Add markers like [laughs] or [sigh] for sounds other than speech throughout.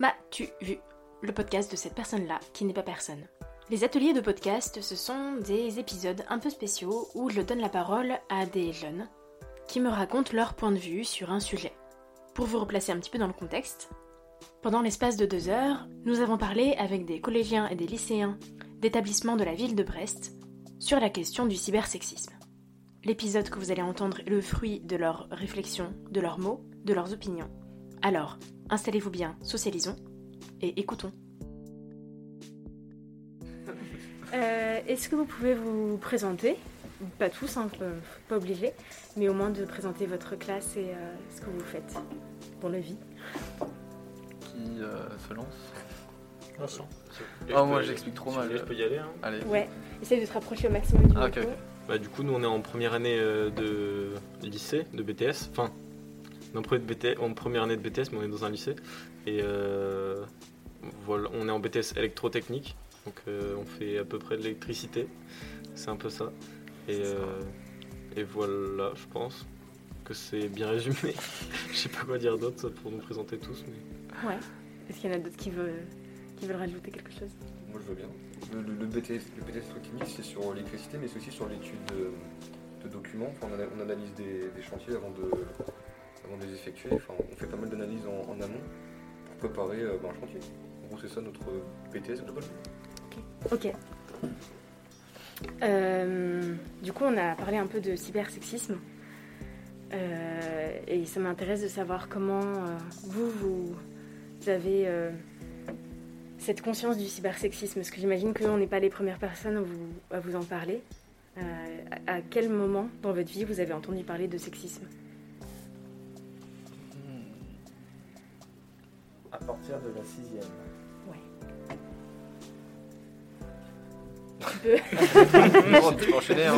M'as-tu vu? Le podcast de cette personne-là qui n'est pas personne. Les ateliers de podcast, ce sont des épisodes un peu spéciaux où je donne la parole à des jeunes qui me racontent leur point de vue sur un sujet. Pour vous replacer un petit peu dans le contexte, pendant l'espace de deux heures, nous avons parlé avec des collégiens et des lycéens d'établissements de la ville de Brest sur la question du cybersexisme. L'épisode que vous allez entendre est le fruit de leurs réflexions, de leurs mots, de leurs opinions. Alors, installez-vous bien, socialisons et écoutons. [laughs] Euh, Est-ce que vous pouvez vous présenter? Pas tous, hein, pas- obligé, mais au moins de présenter votre classe et euh, ce que vous faites dans la vie. Qui euh, se lance? Vincent. Ah, moi j'explique trop mal. Je peux y aller. hein. Allez. Ouais, essayez de te rapprocher au maximum du Ah. Bah, du coup, nous on est en première année de lycée, de BTS. Enfin, on en première, de BTS, en première année de BTS, mais on est dans un lycée. Et euh, voilà, on est en BTS électrotechnique. Donc euh, on fait à peu près de l'électricité. C'est un peu ça. Et, euh, et voilà, je pense que c'est bien résumé. [laughs] Je sais pas quoi dire d'autre pour nous présenter tous. Mais... Ouais. Est-ce qu'il y en a d'autres qui veulent, qui veulent rajouter quelque chose? Moi je veux bien. Le, le- le BTS, le BTS électrochimique, c'est sur l'électricité, mais c'est aussi sur l'étude de, de documents. Enfin, on, ana- on analyse des, des chantiers avant de, avant de les effectuer. Enfin, on fait pas mal d'analyses en, amont pour préparer euh, ben, un chantier. C'est ça notre BTS agricole. Ok. Euh, du coup, on a parlé un peu de cybersexisme. Euh, et ça m'intéresse de savoir comment vous, vous, vous avez cette conscience du cybersexisme. Parce que j'imagine qu'on n'est pas les premières personnes à vous, en parler. À quel moment dans votre vie vous avez entendu parler de sexisme? Partir de la sixième. Tu peux [laughs] tu peux enchaîner, hein.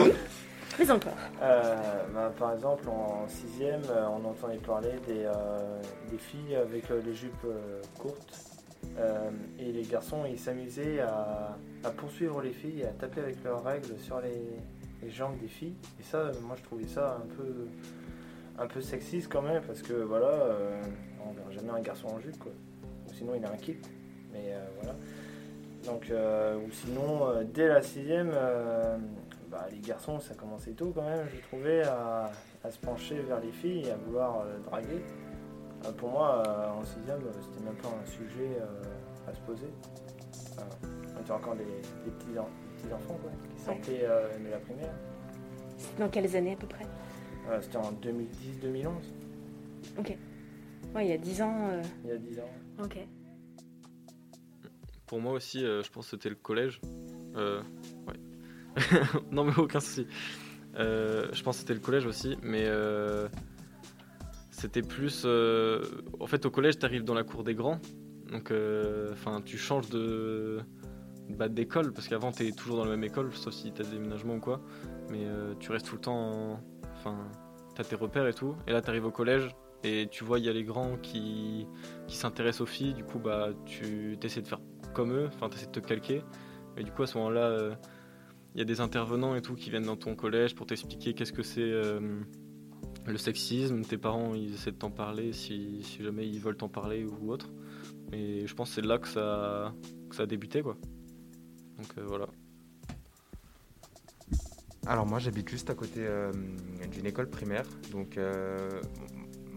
Mais encore. Euh, bah, par exemple, en sixième, euh, on entendait parler des, euh, des filles avec euh, les jupes euh, courtes. Euh, et les garçons, ils s'amusaient à, à poursuivre les filles et à taper avec leurs règles sur les, les jambes des filles. Et ça, moi, je trouvais ça un peu, un peu sexiste quand même, parce que voilà, euh, on verra jamais un garçon en jupe, quoi. Sinon, il a un kick. Mais euh, voilà. Donc, euh, ou sinon, euh, dès la sixième, bah, les garçons, ça commençait tôt quand même, je trouvais, à, à se pencher vers les filles et à vouloir draguer. Pour moi, en sixième, c'était même pas un sujet à se poser. On était encore des, des petits, en- des petits enfants quoi, qui sortaient de la primaire. C'était dans quelles années à peu près? Euh, c'était en 2010-2011, Ok. Ouais, il y a 10 ans. euh, il y a 10 ans. Ok. Pour moi aussi, euh, je pense que c'était le collège. Euh, ouais. [laughs] non, mais aucun souci. Euh, je pense que c'était le collège aussi, mais euh, c'était plus. euh, en fait, au collège, tu arrives dans la cour des grands. Donc, euh, enfin, tu changes de, bah, d'école, parce qu'avant, tu es toujours dans la même école, sauf si tu as des déménagements ou quoi. Mais euh, tu restes tout le temps. en- Enfin, tu as tes repères et tout. Et là, tu arrives au collège. Et tu vois, il y a les grands qui, s'intéressent aux filles, du coup, bah, tu essaies de faire comme eux, enfin, tu essaies de te calquer. Et du coup, à ce moment-là, euh, il y a des intervenants et tout qui viennent dans ton collège pour t'expliquer qu'est-ce que c'est euh, le sexisme. Tes parents, ils essaient de t'en parler si, jamais ils veulent t'en parler ou autre. Et je pense que c'est là que ça, que a débuté, quoi. Donc euh, voilà. Alors moi j'habite juste à côté d'une école primaire, donc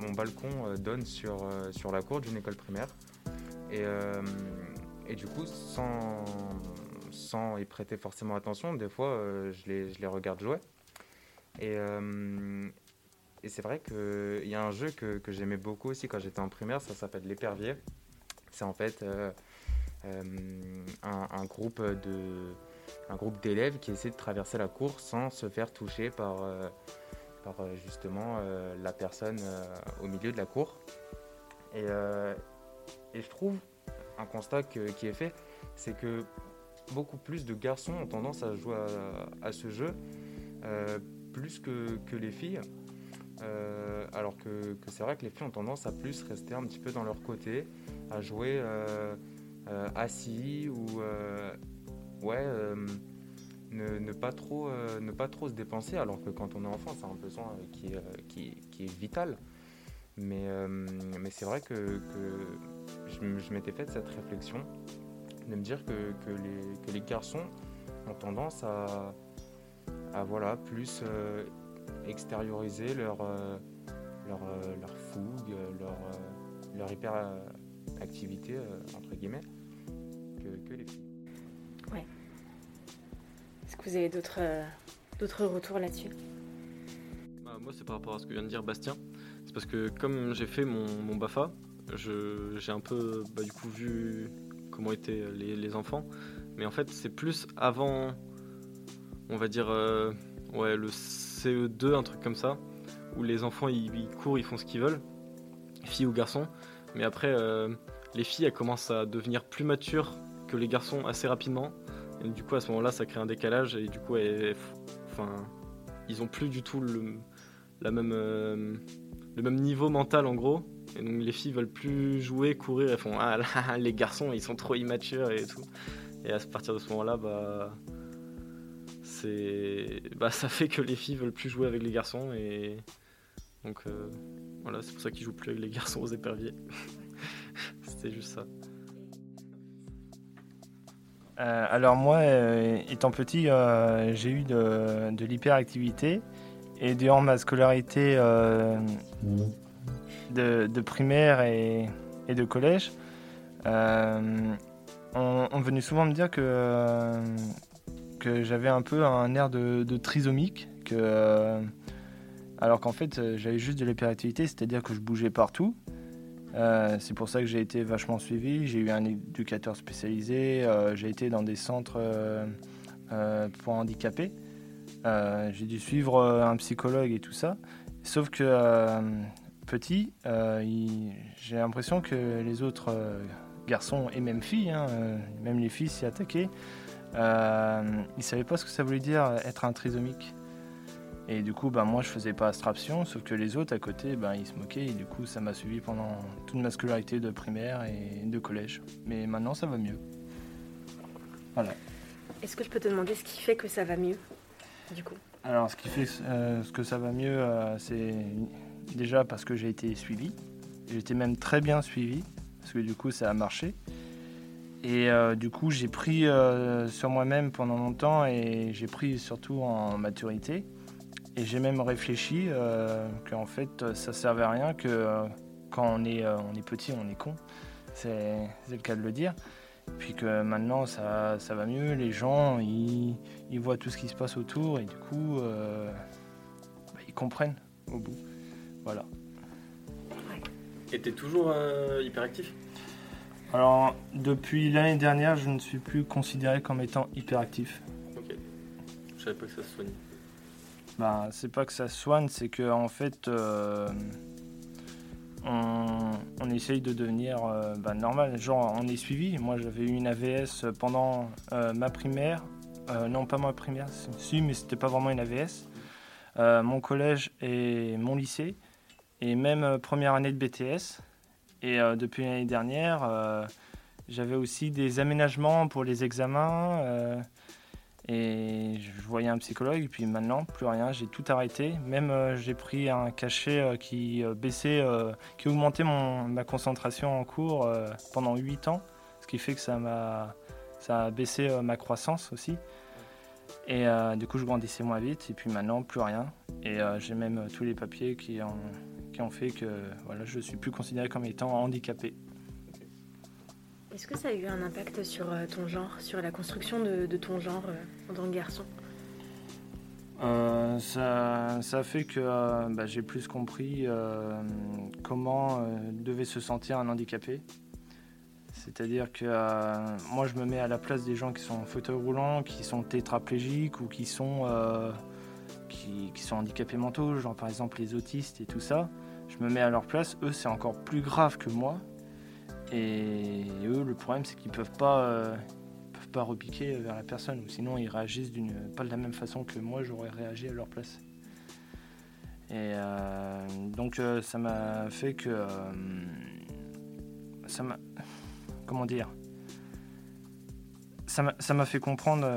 mon balcon euh, donne sur, euh, sur la cour d'une école primaire. Et, euh, et du coup, sans, y prêter forcément attention, des fois je, les, je les regarde jouer. Et, et c'est vrai qu'il y a un jeu que, j'aimais beaucoup aussi quand j'étais en primaire, ça s'appelle l'épervier. C'est en fait un, groupe d'élèves qui essaie de traverser la cour sans se faire toucher par, par euh, justement euh, la personne euh, au milieu de la cour. Et, et je trouve un constat qui est fait, c'est que beaucoup plus de garçons ont tendance à jouer à, ce jeu, plus que, les filles. Alors que, c'est vrai que les filles ont tendance à plus rester un petit peu dans leur côté, à jouer assis ou ouais, ne, pas trop, euh, ne pas trop se dépenser. Alors que quand on est enfant, c'est un besoin euh, qui, est, euh, qui, est vital. Mais, euh, mais c'est vrai que, je, m'étais fait cette réflexion de me dire que, que, les, que les garçons ont tendance à, à voilà, plus extérioriser leur, leur, leur fougue, leur, leur hyperactivité, entre guillemets, que les filles. Est-ce que vous avez d'autres euh, d'autres retours là-dessus? Bah, moi, c'est par rapport à ce que vient de dire Bastien. C'est parce que comme j'ai fait mon, mon BAFA, j'ai un peu bah, du coup vu comment étaient les, enfants. Mais en fait, c'est plus avant, on va dire, euh, ouais, le CE2, un truc comme ça, où les enfants ils, ils courent, ils font ce qu'ils veulent, filles ou garçons. Mais après, euh, les filles, elles commencent à devenir plus matures que les garçons assez rapidement. Et du coup, à ce moment-là, ça crée un décalage et du coup, enfin, ils ont plus du tout le, la même, euh, le même niveau mental en gros. Et donc les filles veulent plus jouer, courir, elles font ah là, les garçons ils sont trop immatures et tout. Et à partir de ce moment-là, bah, c'est, bah ça fait que les filles veulent plus jouer avec les garçons et donc euh, voilà, c'est pour ça qu'ils jouent plus avec les garçons aux éperviers. [laughs] C'était juste ça. Euh, alors moi, euh, étant petit, euh, j'ai eu de, l'hyperactivité et durant ma scolarité de, primaire et, de collège, on, venait souvent me dire que, j'avais un peu un air de, trisomique, que, alors qu'en fait j'avais juste de l'hyperactivité, c'est-à-dire que je bougeais partout. Euh, c'est pour ça que j'ai été vachement suivi. J'ai eu un éducateur spécialisé. euh, j'ai été dans des centres euh, pour handicapés. J'ai dû suivre un psychologue et tout ça. Sauf que petit, j'ai l'impression que les autres garçons et même filles, hein, même les filles s'y attaquaient, ils ne savaient pas ce que ça voulait dire être un trisomique. Et du coup, ben, moi, je faisais pas abstraction, sauf que les autres à côté, ben, ils se moquaient. Et du coup, ça m'a suivi pendant toute ma scolarité de primaire et de collège. Mais maintenant, ça va mieux. Est-ce que je peux te demander ce qui fait que ça va mieux du coup? Alors, ce qui fait euh, ce que ça va mieux, euh, c'est déjà parce que j'ai été suivi. J'ai été même très bien suivi, parce que du coup, ça a marché. Et euh, du coup, j'ai pris sur moi-même pendant longtemps et j'ai pris surtout en maturité. Et j'ai même réfléchi euh, qu'en fait, ça servait à rien, que euh, quand on est, euh, on est petit, on est con. C'est c'est le cas de le dire. Puis que maintenant, ça, ça va mieux. Les gens, ils, ils voient tout ce qui se passe autour et du coup, bah, ils comprennent au bout. Voilà. Et t'es toujours hyperactif? Alors, depuis l'année dernière, je ne suis plus considéré comme étant hyperactif. Ok. Je savais pas que ça se soignait. Bah, c'est pas que ça soigne, c'est que en fait, euh, on, on essaye de devenir euh, bah, normal. Genre, on est suivi. Moi, j'avais eu une AVS pendant euh, ma primaire. Non, pas ma primaire, si- mais c'était pas vraiment une AVS. Mon collège et mon lycée, et même première année de BTS. Et depuis l'année dernière, j'avais aussi des aménagements pour les examens. Et je voyais un psychologue, et puis maintenant, plus rien, j'ai tout arrêté. Même euh, j'ai pris un cachet euh, qui euh, baissait, qui augmentait mon, ma concentration en cours pendant 8 ans, ce qui fait que ça m'a ça a baissé ma croissance aussi. Et du coup, je grandissais moins vite, et puis maintenant, plus rien. Et j'ai même tous les papiers qui ont, qui ont fait que voilà, je ne suis plus considéré comme étant handicapé. Est-ce que ça a eu un impact sur euh, ton genre, sur la construction de, ton genre euh, en tant que garçon? Euh, ça, ça fait que bah, j'ai plus compris comment devait se sentir un handicapé. C'est-à-dire que moi, je me mets à la place des gens qui sont en fauteuil roulant, qui sont tétraplégiques ou qui sont, qui sont handicapés mentaux, genre par exemple les autistes et tout ça. Je me mets à leur place. Eux, c'est encore plus grave que moi. Et eux, le problème, c'est qu'ils peuvent pas, euh, peuvent pas repiquer vers la personne, ou sinon ils réagissent d'une, pas de la même façon que moi, j'aurais réagi à leur place. Et euh, donc euh, ça m'a fait que ça m'a comment dire? Ça m'a- fait comprendre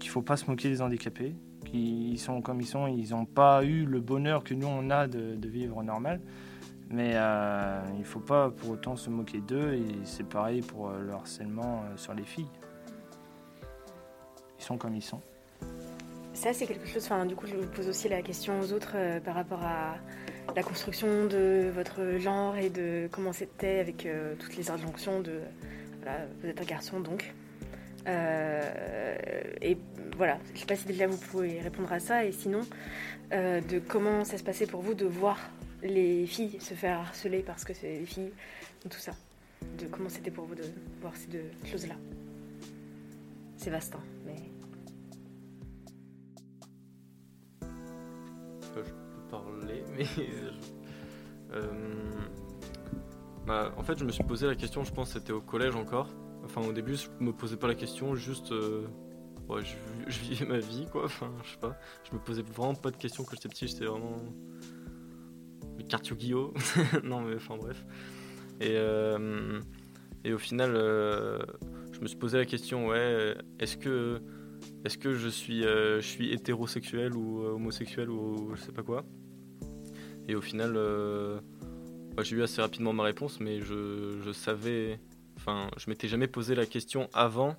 qu'il faut pas se moquer des handicapés, qu'ils sont comme ils sont, ils n'ont pas eu le bonheur que nous on a de vivre normal. Mais euh, il faut pas pour autant se moquer d'eux et c'est pareil pour euh, le harcèlement euh, sur les filles. Ils sont comme ils sont. Ça, c'est quelque chose. Du coup, je vous pose aussi la question aux autres par rapport à la construction de votre genre et de comment c'était avec toutes les injonctions de. Voilà, vous êtes un garçon donc. Et voilà, je sais pas si déjà vous pouvez répondre à ça et sinon, de comment ça se passait pour vous de voir les filles se faire harceler parce que c'est des filles, tout ça. De comment c'était pour vous de voir ces deux choses-là. C'est vaste, hein, mais. Euh, je peux parler, [laughs] mais. Euh, bah, en fait, je me suis posé la question, je pense que c'était au collège encore. Enfin, au début, je me posais pas la question, juste. euh, ouais, je, je vivais ma vie, quoi. [laughs] Enfin, je sais pas. Je me posais vraiment pas de questions quand j'étais petit, j'étais vraiment. Quartier Guillot. [laughs] non, mais enfin, bref. Et, euh, et au final, euh, je me suis posé la question, ouais, est-ce que. Est-ce que je suis, euh, je suis hétérosexuel ou homosexuel ou je sais pas quoi Et au final, bah, j'ai eu assez rapidement ma réponse, mais je, je savais. Enfin, je m'étais jamais posé la question avant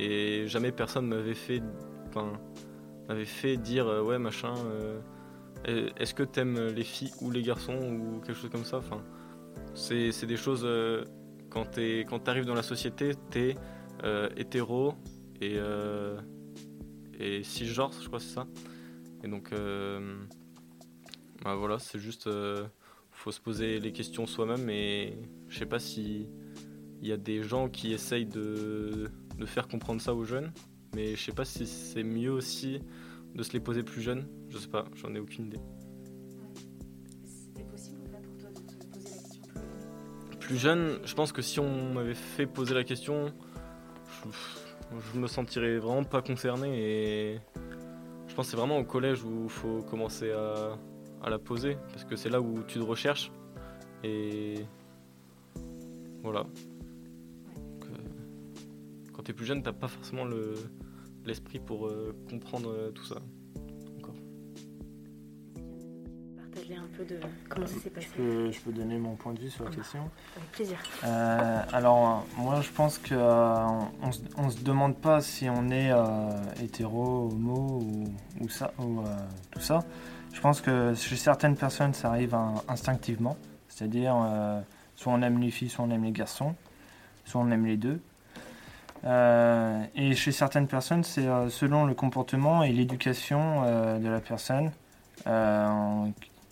et jamais personne m'avait fait. M'avait fait dire ouais machin. Euh, est-ce que t'aimes les filles ou les garçons ou quelque chose comme ça? C'est des choses. euh, quand t'es- quand t'arrives dans la société, t'es euh, hétéro et euh, et cisgenre, je crois c'est ça. Et donc, euh, bah voilà, c'est juste, euh, faut se poser les questions soi-même. Et je sais pas si il y a des gens qui essayent de, de faire comprendre ça aux jeunes, mais je sais pas si c'est mieux aussi de se les poser plus jeunes. Je sais pas, j'en ai aucune idée. C'était possible ou pas pour toi de te poser la question Plus jeune, je pense que si on m'avait fait poser la question, je, je me sentirais vraiment pas concerné et je pense que c'est vraiment au collège où il faut commencer à, à la poser parce que c'est là où tu te recherches et voilà. Donc, quand t'es plus jeune, t'as pas forcément le- l'esprit pour euh, comprendre euh, tout ça. Encore. Partager un peu de comment ça s'est passé. Je peux, je peux donner mon point de vue sur la question. Avec plaisir. Euh, alors, moi, je pense que euh, on, se, on se demande pas si on est euh, hétéro, homo ou, ou ça, ou euh, tout ça. Je pense que chez certaines personnes, ça arrive in- instinctivement. C'est-à-dire, euh, soit on aime les filles, soit on aime les garçons, soit on aime les deux. Euh, et chez certaines personnes, c'est euh, selon le comportement et l'éducation euh, de la personne. Euh,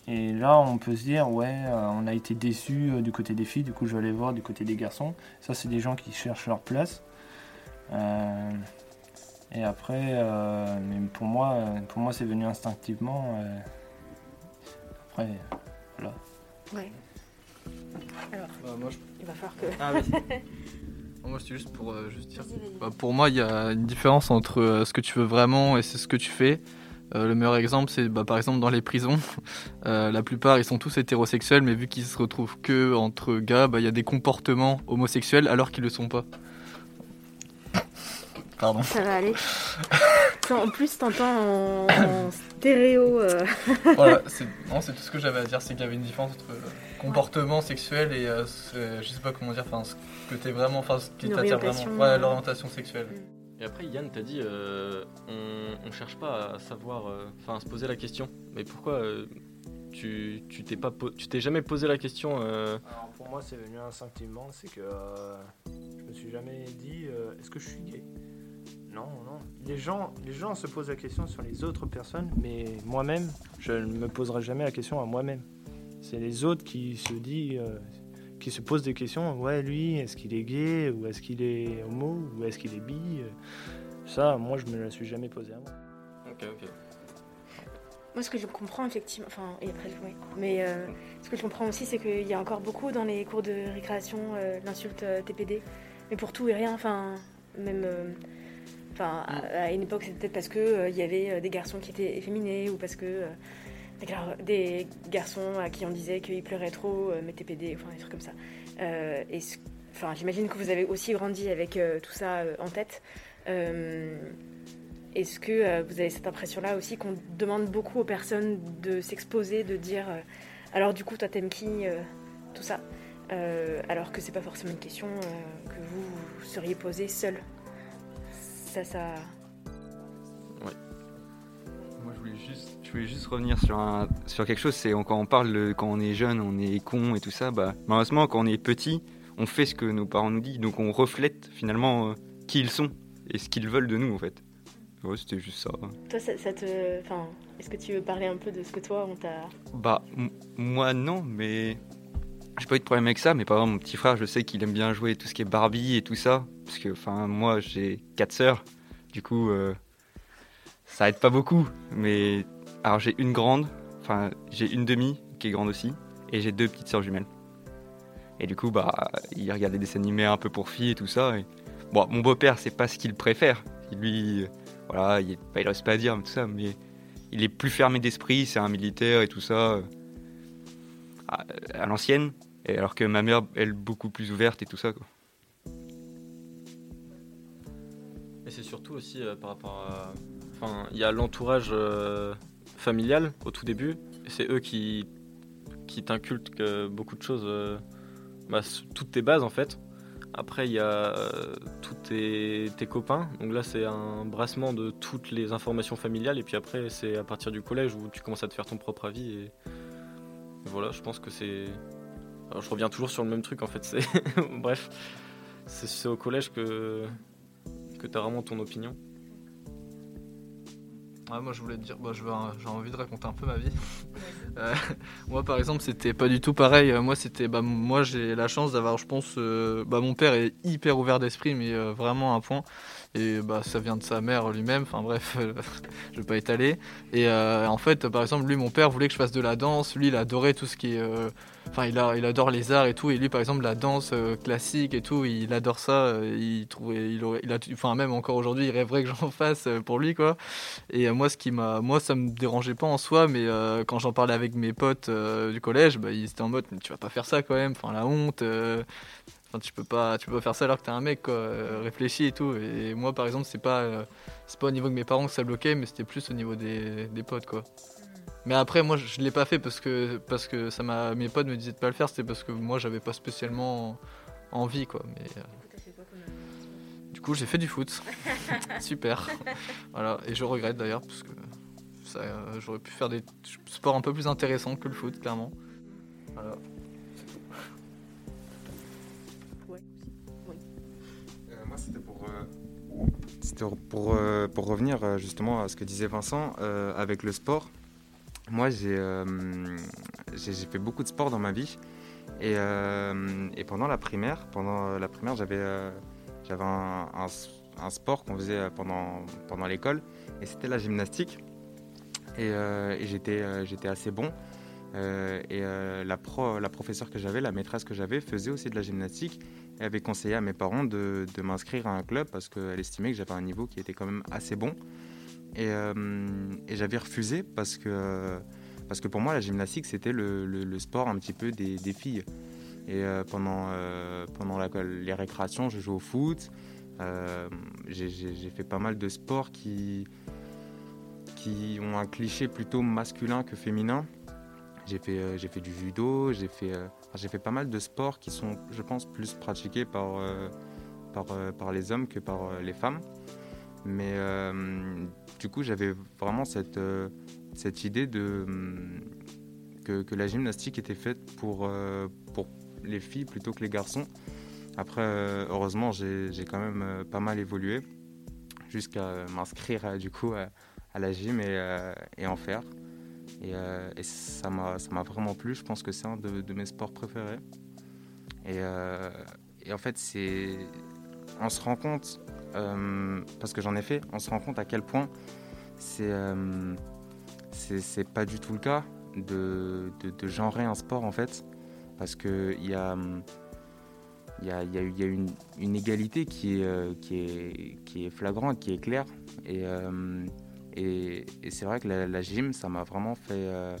et là, on peut se dire, ouais, euh, on a été déçu euh, du côté des filles, du coup, je vais aller voir du côté des garçons. Ça, c'est des gens qui cherchent leur place. Euh, et après, euh, mais pour moi, pour moi, c'est venu instinctivement. euh. après, voilà. Ouais. Alors, Bah, moi, je- il va falloir que. Ah oui. [laughs] moi, c'est juste pour euh, juste dire. Bah, pour moi, il y a une différence entre euh, ce que tu veux vraiment et c'est ce que tu fais. Euh, le meilleur exemple, c'est bah, par exemple dans les prisons. [laughs] Euh, la plupart, ils sont tous hétérosexuels, mais vu qu'ils se retrouvent que entre gars, bah, il y a des comportements homosexuels alors qu'ils le sont pas. Pardon. Ça va aller. [laughs] En plus, t'entends en, en stéréo. euh, [laughs] voilà, c'est non, c'est tout ce que j'avais à dire, c'est qu'il y avait une différence entre euh, comportement sexuel et euh, ce- je sais pas comment dire, enfin ce que t'es vraiment, enfin ce qui t'attire vraiment, ouais, euh. l'orientation sexuelle. Et après, Yann t'a dit, euh, on, on cherche pas à savoir, euh, enfin à se poser la question. Mais pourquoi euh, tu tu t'es pas, po- tu t'es jamais posé la question euh, Alors, pour moi, c'est venu instinctivement. C'est que euh, je me suis jamais dit, euh, est-ce que je suis gay? Non, non. Les gens, les gens se posent la question sur les autres personnes, mais moi-même, je ne me poserai jamais la question à moi-même. C'est les autres qui se disent, euh, qui se posent des questions. Ouais, lui, est-ce qu'il est gay ou est-ce qu'il est homo ou est-ce qu'il est bi? Ça, moi, je me la suis jamais posé à moi. Ok, ok. Moi, ce que je comprends effectivement, enfin, et après, oui. Mais euh, ce que je comprends aussi, c'est qu'il y a encore beaucoup dans les cours de récréation euh, l'insulte euh, TPD, mais pour tout et rien. Enfin, même, euh, enfin, à, à une époque, c'était peut-être parce que euh, il y avait euh, des garçons qui étaient efféminés ou parce que euh, des gar- des garçons à qui on disait qu'ils pleuraient trop, euh, mais TPD, enfin, des trucs comme ça. Euh, et ce- enfin, j'imagine que vous avez aussi grandi avec euh, tout ça euh, en tête. Euh, est-ce que euh, vous avez cette impression-là aussi qu'on demande beaucoup aux personnes de s'exposer, de dire euh, alors du coup toi t'aimes qui, euh, tout ça, Euh, alors que c'est pas forcément une question euh, que vous, vous seriez posée seul. Ça, ça. Moi, je voulais juste, je voulais juste revenir sur, un, sur quelque chose. C'est quand on parle, quand on est jeune, on est con et tout ça. Bah, malheureusement, quand on est petit, on fait ce que nos parents nous disent. Donc, on reflète finalement euh, qui ils sont et ce qu'ils veulent de nous, en fait. Ouais, c'était juste ça. Toi, ça, ça te. Enfin, est-ce que tu veux parler un peu de ce que toi on t'a. Bah, m- moi, non, mais. J'ai pas eu de problème avec ça, mais par exemple, mon petit frère, je sais qu'il aime bien jouer tout ce qui est Barbie et tout ça. Parce que, enfin, moi, j'ai quatre sœurs. Du coup, euh, ça aide pas beaucoup. Mais. Alors, j'ai une grande, enfin, j'ai une demi qui est grande aussi. Et j'ai deux petites sœurs jumelles. Et du coup, bah, il regarde des dessins animés un peu pour filles et tout ça. Et... Bon, mon beau-père, c'est pas ce qu'il préfère. Lui, voilà, il, bah, il reste pas dire, mais tout ça, mais il est plus fermé d'esprit, c'est un militaire et tout ça, euh, à l'ancienne, et alors que ma mère, elle, beaucoup plus ouverte et tout ça. Quoi. Et c'est surtout aussi euh, par rapport à. Enfin, il y a l'entourage euh, familial au tout début, c'est eux qui, qui que beaucoup de choses, euh, bah, toutes tes bases en fait. Après, il y a euh, tous tes, copains, donc là c'est un brassement de toutes les informations familiales, et puis après, c'est à partir du collège où tu commences à te faire ton propre avis, et voilà, je pense que c'est. Alors, je reviens toujours sur le même truc en fait, c'est. [laughs] Bref, c'est au collège que que tu as vraiment ton opinion. Ouais, moi je voulais te dire, bah, j'ai envie de raconter un peu ma vie. [laughs] Euh, moi par exemple c'était pas du tout pareil. Moi c'était, bah, moi j'ai la chance d'avoir, je pense, euh, bah, mon père est hyper ouvert d'esprit, mais euh, vraiment un point. Et bah ça vient de sa mère lui-même. Enfin bref, [laughs] je vais pas étaler. Et euh, en fait par exemple lui mon père voulait que je fasse de la danse. Lui il adorait tout ce qui est, euh, enfin il, adore les arts et tout. Et lui par exemple la danse euh, classique et tout, il adore ça. Il trouvait, il a, enfin même encore aujourd'hui il rêverait que j'en [laughs] fasse pour lui quoi. Et moi, ce qui m'a, moi, ça me dérangeait pas en soi, mais quand j'en parlais avec mes potes du collège, bah, ils étaient en mode, mais tu vas pas faire ça quand même. Enfin, la honte. Enfin, tu peux pas, tu peux pas faire ça alors que t'es un mec, quoi. euh, réfléchis et tout. Et moi, par exemple, c'est pas, euh, c'est pas au niveau de mes parents que ça bloquait, mais c'était plus au niveau des, des potes, quoi. Mais après, moi, je l'ai pas fait parce que, parce que ça m'a, mes potes me disaient de pas le faire. C'était parce que moi, j'avais pas spécialement envie, quoi. Mais euh, du coup, j'ai fait du foot. [laughs] Super. Voilà. Et je regrette d'ailleurs parce que j'aurais pu faire des sports un peu plus intéressants que le foot, clairement. Voilà. Euh, moi, c'était pour, euh, euh, pour revenir justement à ce que disait Vincent avec le sport. Moi, j'ai fait beaucoup de sport dans ma vie. Et, et pendant la primaire, pendant la primaire, j'avais j'avais un, sport qu'on faisait pendant, pendant l'école, et c'était la gymnastique. Et, j'étais assez bon. Et la, pro, la professeure que j'avais, la maîtresse que j'avais, faisait aussi de la gymnastique et avait conseillé à mes parents de, de m'inscrire à un club parce qu'elle estimait que j'avais un niveau qui était quand même assez bon. Et, euh, j'avais refusé parce que, parce que pour moi, la gymnastique, c'était le, le- sport un petit peu des, des filles. Et euh, pendant, euh, pendant les récréations, je jouais au foot. J'ai- fait pas mal de sports qui, qui ont un cliché plutôt masculin que féminin. J'ai fait, j'ai fait du judo, j'ai fait, j'ai fait pas mal de sports qui sont, je pense, plus pratiqués par, euh, euh, les hommes que par euh, les femmes. Mais du coup, j'avais vraiment cette, idée hum, que, la gymnastique était faite pour, les filles plutôt que les garçons. Après, heureusement, j'ai quand même pas mal évolué jusqu'à m'inscrire du coup à, la gym et en faire. Et, euh, et ça m'a vraiment plu. Je pense que c'est un de, mes sports préférés. Et, euh, et en fait, c'est. On se rend compte, euh, parce que j'en ai fait, on se rend compte à quel point c'est. euh, c'est c'est pas du tout le cas de, de, de genrer un sport en fait. Parce qu'il y a. y a, y a une, une égalité qui est, qui, est, qui est flagrante, qui est claire. Et, et, et c'est vrai que la, la gym, ça m'a vraiment fait, euh,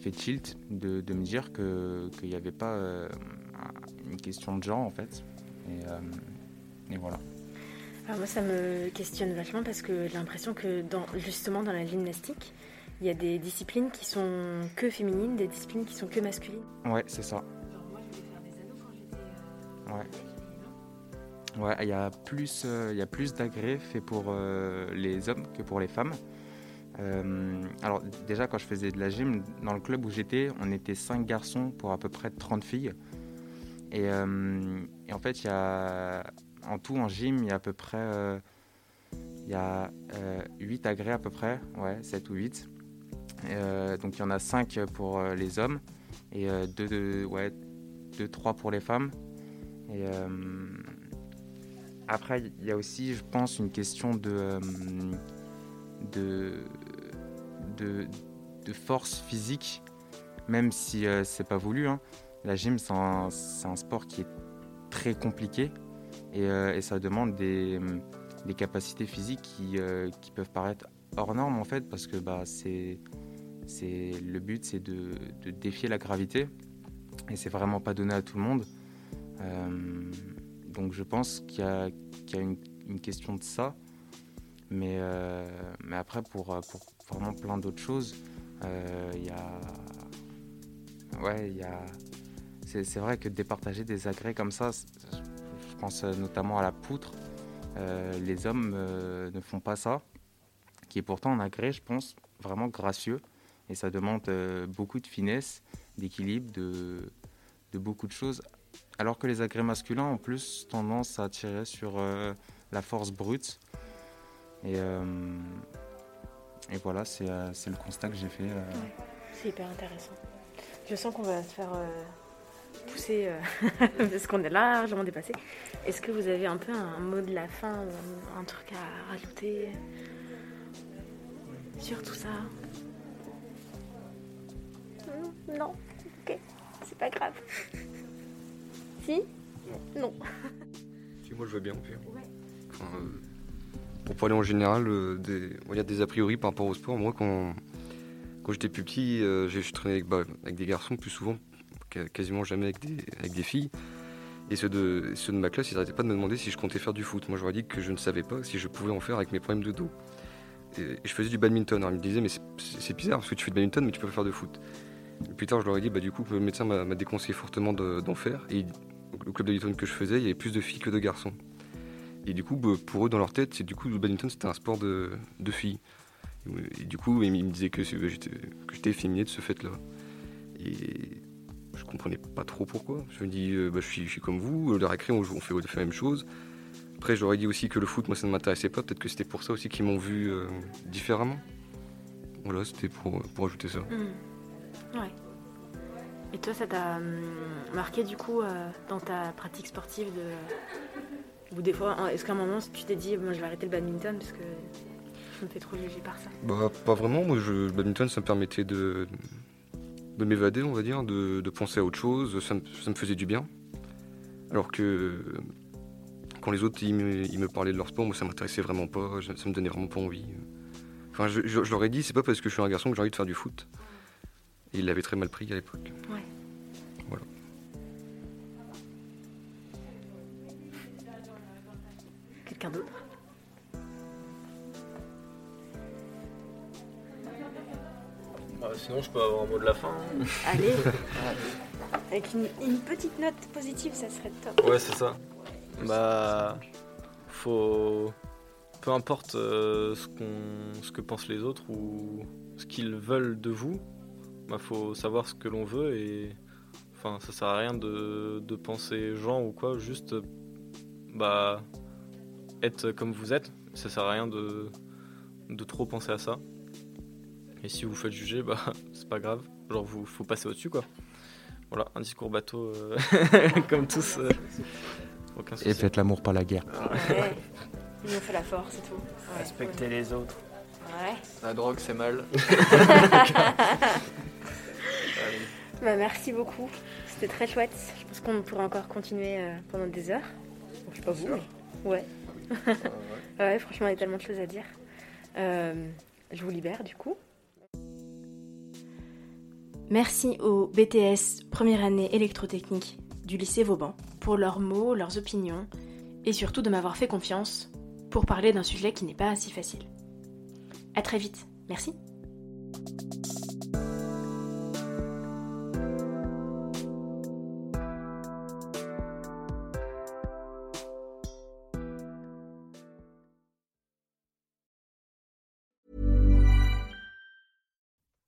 fait tilt de, de me dire que- qu'il n'y avait pas euh, une question de genre en fait. Et, euh, et voilà. Alors moi ça me questionne vachement parce que j'ai l'impression que dans, justement dans la gymnastique, il y a des disciplines qui sont que féminines, des disciplines qui sont que masculines. Ouais, c'est ça. Ouais. Ouais, il y a plus, euh, il y plus d'agrès fait pour euh, les hommes que pour les femmes. Euh, alors déjà quand je faisais de la gym, dans le club où j'étais, on était 5 garçons pour à peu près 30 filles. Et, en fait, il y a, en tout en gym, il y a à peu près y a, euh, 8 agrès à peu près, ouais, 7 ou 8. Euh, donc il y en a 5 pour les hommes et 2 ouais, deux, trois pour les femmes. Et après, il y a aussi, je pense, une question de, euh, de, de, de force physique, même si euh, c'est pas voulu. hein. La gym, c'est un, sport qui est très compliqué et, euh, ça demande des, des capacités physiques qui, euh, qui peuvent paraître hors normes en fait, parce que bah, c'est, c'est, le but, c'est de, de défier la gravité et c'est vraiment pas donné à tout le monde. Donc je pense qu'il y a, une, question de ça. Mais, euh, après, pour, vraiment plein d'autres choses, euh, il. C'est, vrai que départager des agrès comme ça, je pense euh, notamment à la poutre, les hommes ne font pas ça, qui est pourtant un agrès, je pense, vraiment gracieux. Et ça demande beaucoup de finesse, d'équilibre, de beaucoup de choses. Alors que les agrès masculins ont plus tendance à tirer sur euh, la force brute. Et, euh, et voilà, c'est euh, c'est le constat que j'ai fait. euh. C'est hyper intéressant. Je sens qu'on va se faire euh, pousser euh, [laughs] parce qu'on est largement dépassé. Est-ce que vous avez un peu un mot de la fin ou un truc à rajouter sur tout ça? Hmm, Non, ok, c'est pas grave. [laughs] Si Non. Si, moi je veux bien, au pire. Enfin, euh, pour parler en général, euh, des, on va dire des a priori par rapport au sport, moi quand, quand j'étais plus petit, euh, j'ai je traînais avec, bah, avec des garçons plus souvent, quasiment jamais avec des, avec des filles. Et ceux de, ceux de ma classe, ils n'arrêtaient pas de me demander si je comptais faire du foot. Moi j'aurais dit que je ne savais pas si je pouvais en faire avec mes problèmes de dos. Et, et je faisais du badminton. Alors ils me disaient, mais c'est- bizarre parce que tu fais du badminton, mais tu peux pas faire de foot. Et plus tard, je leur ai dit, bah, du coup, le médecin m'a déconseillé fortement de- d'en faire. Et le club de badminton que je faisais, il y avait plus de filles que de garçons. Et du coup, bah, pour eux, dans leur tête, c'est du coup le badminton c'était un sport de, de filles. Et, du coup, ils me disaient que j'étais que j'étais efféminé de ce fait-là. Et je comprenais pas trop pourquoi. Je me dis, euh, bah, je, suis, comme vous, le récré, on, on fait, la même chose. Après, j'aurais dit aussi que le foot, moi, ça ne m'intéressait pas. Peut-être que c'était pour ça aussi qu'ils m'ont vu euh, différemment. Voilà, c'était pour, pour ajouter ça. Hmm. Ouais. Et toi, ça t'a hum, marqué du coup euh, dans ta pratique sportive de. Ou des fois, hein, est-ce qu'à un moment tu t'es dit, moi je vais arrêter le badminton parce que je me fais trop juger par ça? Bah, pas vraiment. Moi, le badminton, ça me permettait de, de m'évader, on va dire, de, de penser à autre chose. Ça me, faisait du bien. Alors que euh, quand les autres ils me, ils me parlaient de leur sport, moi, ça m'intéressait vraiment pas. Ça me donnait vraiment pas envie. Enfin, je, leur ai dit, c'est pas parce que je suis un garçon que j'ai envie de faire du foot. Et ils l'avaient très mal pris à l'époque. Quelqu'un d'autre Bah, sinon, je peux avoir un mot de la fin. hein. [laughs] Allez [laughs] Avec une, une petite note positive, ça serait top. Ouais, c'est ça. Bah, faut. Peu importe euh, ce, qu'on... ce que pensent les autres ou ce qu'ils veulent de vous, bah, faut savoir ce que l'on veut et. Enfin, ça sert à rien de, de penser genre ou quoi, juste. Bah. Être comme vous êtes. Ça sert à rien de, de trop penser à ça. Et si vous faites juger, bah, [laughs] c'est pas grave. Genre, vous, faut passer au-dessus, quoi. Voilà, un discours bateau euh, [laughs] comme tous. euh, aucun souci. Et faites l'amour, pas la guerre. Ouais. Ils ont fait la force et tout. Ouais, Respecter les autres. Ouais. La drogue, c'est mal. [laughs] Bah, merci beaucoup. C'était très chouette. Je pense qu'on pourrait encore continuer euh, pendant des heures. Bon, je sais pas vous, mais ouais. ouais, franchement, il y a tellement de choses à dire. Euh, je vous libère du coup. Merci au BTS première année électrotechnique du lycée Vauban pour leurs mots, leurs opinions et surtout de m'avoir fait confiance pour parler d'un sujet qui n'est pas si facile. À très vite. Merci.